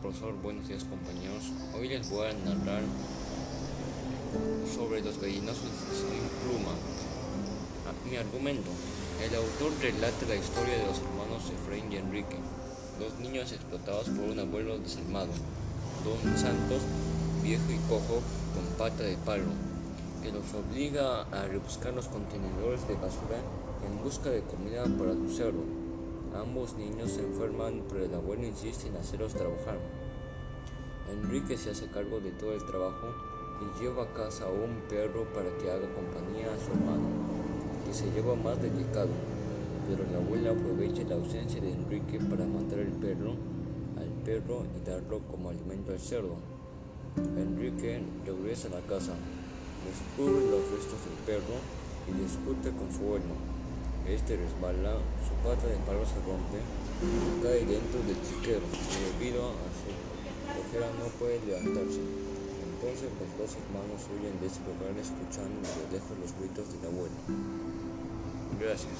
profesor, buenos días compañeros. Hoy les voy a narrar sobre los gallinosos sin pluma. Ah, mi argumento. El autor relata la historia de los hermanos Efraín y Enrique, dos niños explotados por un abuelo desalmado, don Santos, viejo y cojo con pata de palo, que los obliga a rebuscar los contenedores de basura en busca de comida para su cerdo. Ambos niños se enferman, pero el abuelo insiste en hacerlos trabajar. Enrique se hace cargo de todo el trabajo y lleva a casa a un perro para que haga compañía a su hermano, que se lleva más delicado. Pero la abuela aprovecha la ausencia de Enrique para matar el perro, al perro y darlo como alimento al cerdo. Enrique regresa a la casa, descubre los restos del perro y discute con su abuelo. Este resbala, su pata de palo se rompe y cae dentro del chiquero y debido a su cojera no puede levantarse. Entonces los dos hermanos huyen de ese lugar escuchando desde lejos los gritos de la abuela. Gracias.